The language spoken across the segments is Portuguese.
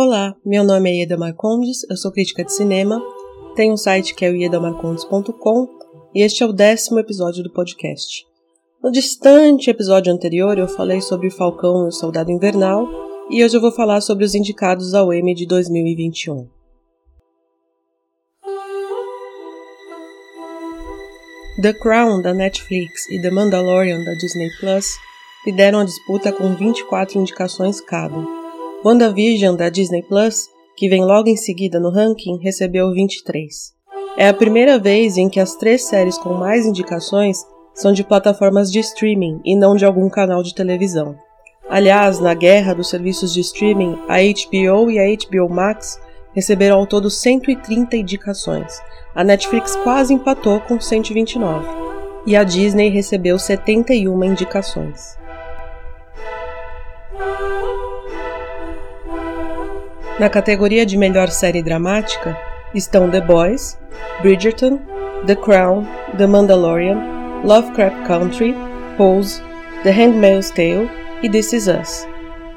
Olá, meu nome é Ieda Marcondes, eu sou crítica de cinema, tenho um site que é o iedamarcondes.com e este é o décimo episódio do podcast. No distante episódio anterior eu falei sobre o Falcão e o Soldado Invernal e hoje eu vou falar sobre os indicados ao Emmy de 2021. The Crown da Netflix e The Mandalorian da Disney Plus lideram a disputa com 24 indicações cada. WandaVision da Disney Plus, que vem logo em seguida no ranking, recebeu 23. É a primeira vez em que as três séries com mais indicações são de plataformas de streaming e não de algum canal de televisão. Aliás, na guerra dos serviços de streaming, a HBO e a HBO Max receberam ao todo 130 indicações. A Netflix quase empatou com 129. E a Disney recebeu 71 indicações. Na categoria de melhor série dramática estão The Boys, Bridgerton, The Crown, The Mandalorian, Lovecraft Country, Pose, The Handmaid's Tale e This Is Us.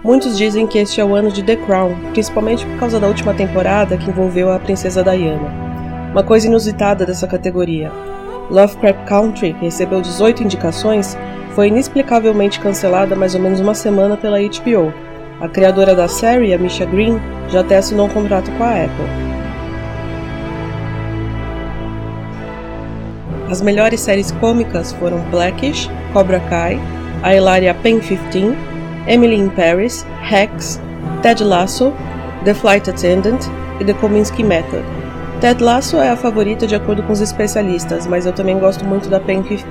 Muitos dizem que este é o ano de The Crown, principalmente por causa da última temporada que envolveu a princesa Diana. Uma coisa inusitada dessa categoria: Lovecraft Country, que recebeu 18 indicações, foi inexplicavelmente cancelada mais ou menos uma semana pela HBO. A criadora da série, a Misha Green, já até assinou um contrato com a Apple. As melhores séries cômicas foram Blackish, Cobra Kai, a Hilaria Pen 15, Emily in Paris, Hacks, Ted Lasso, The Flight Attendant e The Kominsky Method. Ted Lasso é a favorita de acordo com os especialistas, mas eu também gosto muito da Pen 15.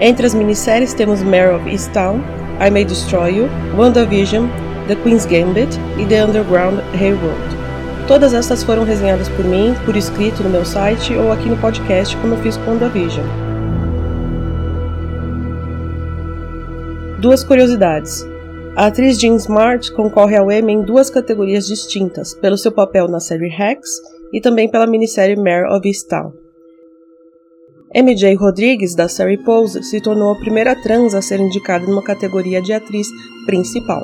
Entre as minisséries temos Mare of Easttown, I May Destroy You, WandaVision, The Queen's Gambit e The Underground Railroad. Todas estas foram resenhadas por mim, por escrito no meu site ou aqui no podcast, como eu fiz com WandaVision. Duas curiosidades. A atriz Jean Smart concorre ao Emmy em duas categorias distintas, pelo seu papel na série Hacks e também pela minissérie Mare of Easttown. MJ Rodrigues, da série Pose, se tornou a primeira trans a ser indicada numa categoria de atriz principal.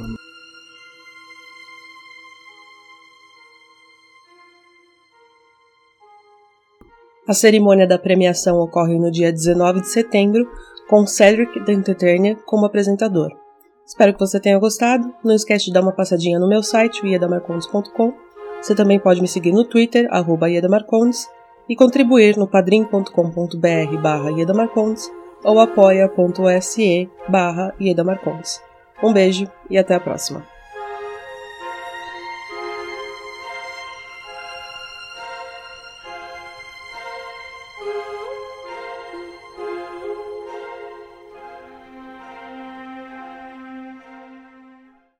A cerimônia da premiação ocorre no dia 19 de setembro, com Cedric the Entertainer como apresentador. Espero que você tenha gostado. Não esquece de dar uma passadinha no meu site, iedamarcondes.com. Você também pode me seguir no Twitter, arroba iedamarcondes, e contribuir no padrim.com.br barra iedamarcondes ou apoia.se barra iedamarcondes. Um beijo e até a próxima.